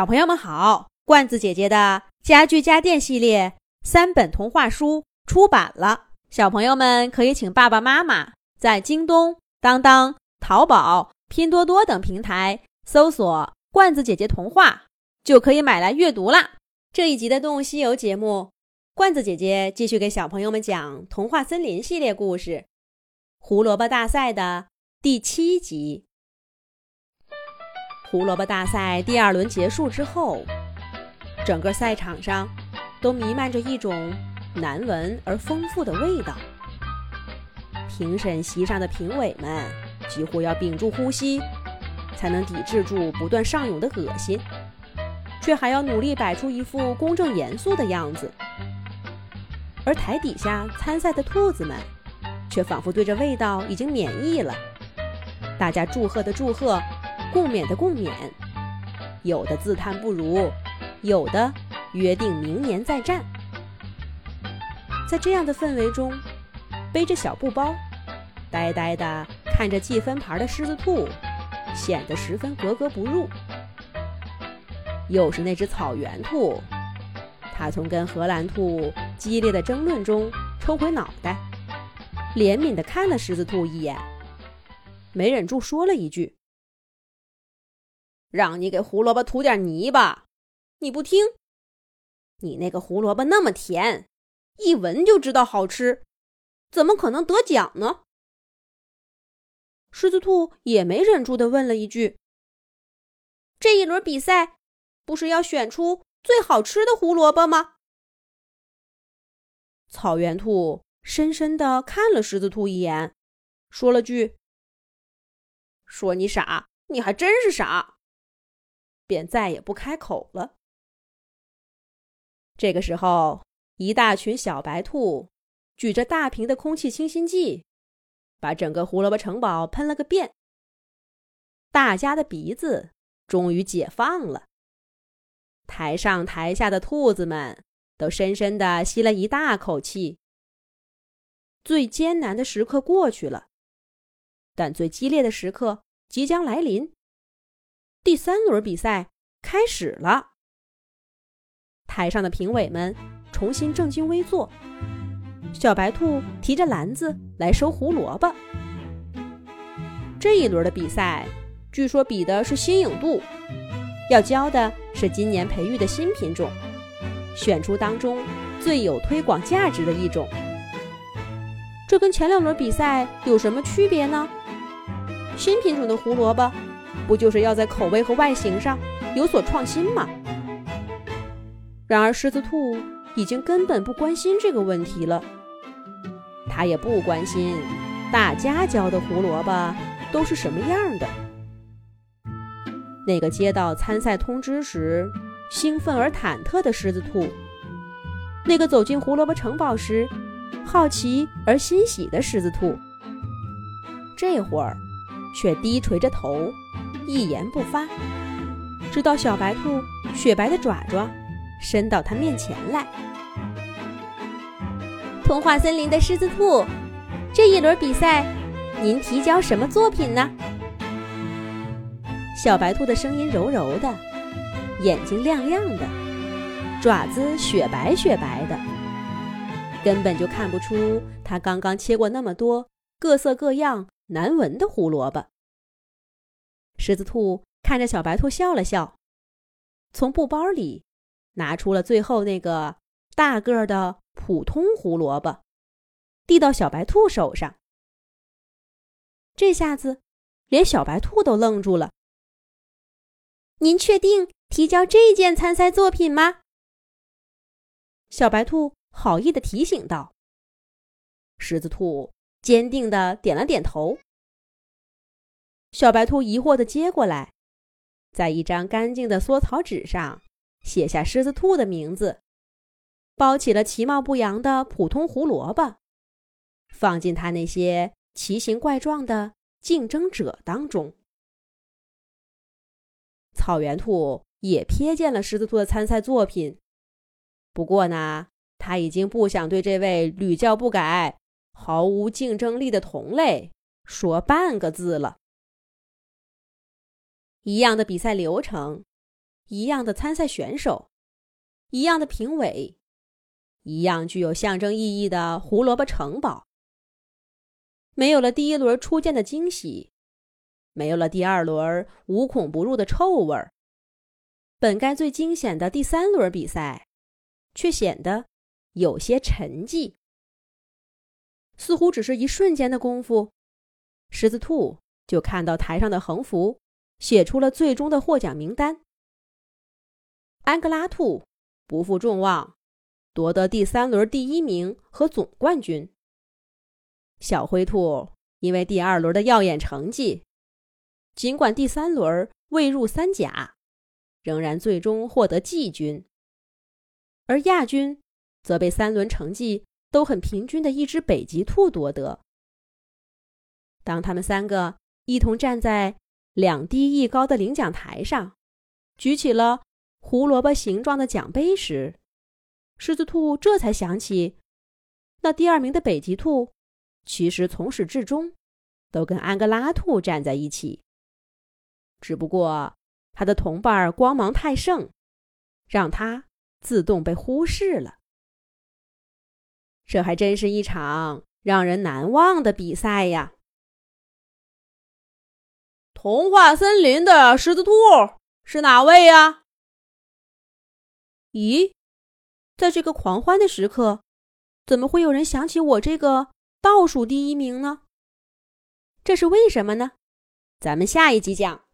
小朋友们好，罐子姐姐的家具家电系列三本童话书出版了，小朋友们可以请爸爸妈妈在京东、当当、淘宝、拼多多等平台搜索“罐子姐姐童话”，就可以买来阅读啦。这一集的《动物西游》节目，罐子姐姐继续给小朋友们讲《童话森林》系列故事《胡萝卜大赛》的第七集。胡萝卜大赛第二轮结束之后，整个赛场上都弥漫着一种难闻而丰富的味道。评审席上的评委们几乎要屏住呼吸，才能抵制住不断上涌的恶心，却还要努力摆出一副公正严肃的样子。而台底下参赛的兔子们，却仿佛对这味道已经免疫了。大家祝贺的祝贺。共勉的共勉，有的。自叹不如，有的。约定明年再战。在这样的。氛围中，背着小布包，呆呆的。看着记分牌的。狮子兔，显得十分格格不入。又是那只草原兔，它从跟荷兰兔激烈的。争论中抽回脑袋，怜悯地看了狮子兔一眼，没忍住说了一句。让你给胡萝卜涂点泥巴，你不听。你那个胡萝卜那么甜，一闻就知道好吃，怎么可能得奖呢？狮子兔也没忍住的问了一句：“这一轮比赛不是要选出最好吃的胡萝卜吗？”草原兔深深的看了狮子兔一眼，说了句：“说你傻，你还真是傻。”便再也不开口了。这个时候，一大群小白兔举着大瓶的空气清新剂，把整个胡萝卜城堡喷了个遍。大家的鼻子终于解放了。台上台下的兔子们都深深的吸了一大口气。最艰难的时刻过去了，但最激烈的时刻即将来临。第三轮比赛开始了，台上的评委们重新正襟危坐。小白兔提着篮子来收胡萝卜。这一轮的比赛，据说比的是新颖度，要教的是今年培育的新品种，选出当中最有推广价值的一种。这跟前两轮比赛有什么区别呢？新品种的胡萝卜。不就是要在口味和外形上有所创新吗？然而，狮子兔已经根本不关心这个问题了。他也不关心大家教的胡萝卜都是什么样的。那个接到参赛通知时兴奋而忐忑的狮子兔，那个走进胡萝卜城堡时好奇而欣喜的狮子兔，这会儿却低垂着头。一言不发，直到小白兔雪白的爪爪伸到它面前来。童话森林的狮子兔，这一轮比赛，您提交什么作品呢？小白兔的声音柔柔的，眼睛亮亮的，爪子雪白雪白的，根本就看不出它刚刚切过那么多各色各样难闻的胡萝卜。狮子兔看着小白兔笑了笑，从布包里拿出了最后那个大个的普通胡萝卜，递到小白兔手上。这下子，连小白兔都愣住了。您确定提交这件参赛作品吗？小白兔好意的提醒道。狮子兔坚定的点了点头。小白兔疑惑的接过来，在一张干净的缩草纸上写下狮子兔的名字，包起了其貌不扬的普通胡萝卜，放进他那些奇形怪状的竞争者当中。草原兔也瞥见了狮子兔的参赛作品，不过呢，他已经不想对这位屡教不改、毫无竞争力的同类说半个字了。一样的比赛流程，一样的参赛选手，一样的评委，一样具有象征意义的胡萝卜城堡。没有了第一轮初见的惊喜，没有了第二轮无孔不入的臭味儿，本该最惊险的第三轮比赛，却显得有些沉寂。似乎只是一瞬间的功夫，狮子兔就看到台上的横幅，写出了最终的获奖名单。安哥拉兔不负众望，夺得第三轮第一名和总冠军。小灰兔因为第二轮的耀眼成绩，尽管第三轮未入三甲，仍然最终获得季军。而亚军则被三轮成绩。都很平均的一只北极兔夺得。当他们三个一同站在两低一高的领奖台上，举起了胡萝卜形状的奖杯时，狮子兔这才想起，那第二名的北极兔其实从始至终都跟安哥拉兔站在一起，只不过他的同伴光芒太盛，让他自动被忽视了。这还真是一场让人难忘的比赛呀！童话森林的狮子兔是哪位呀？咦，在这个狂欢的时刻，怎么会有人想起我这个倒数第一名呢？这是为什么呢？咱们下一集讲。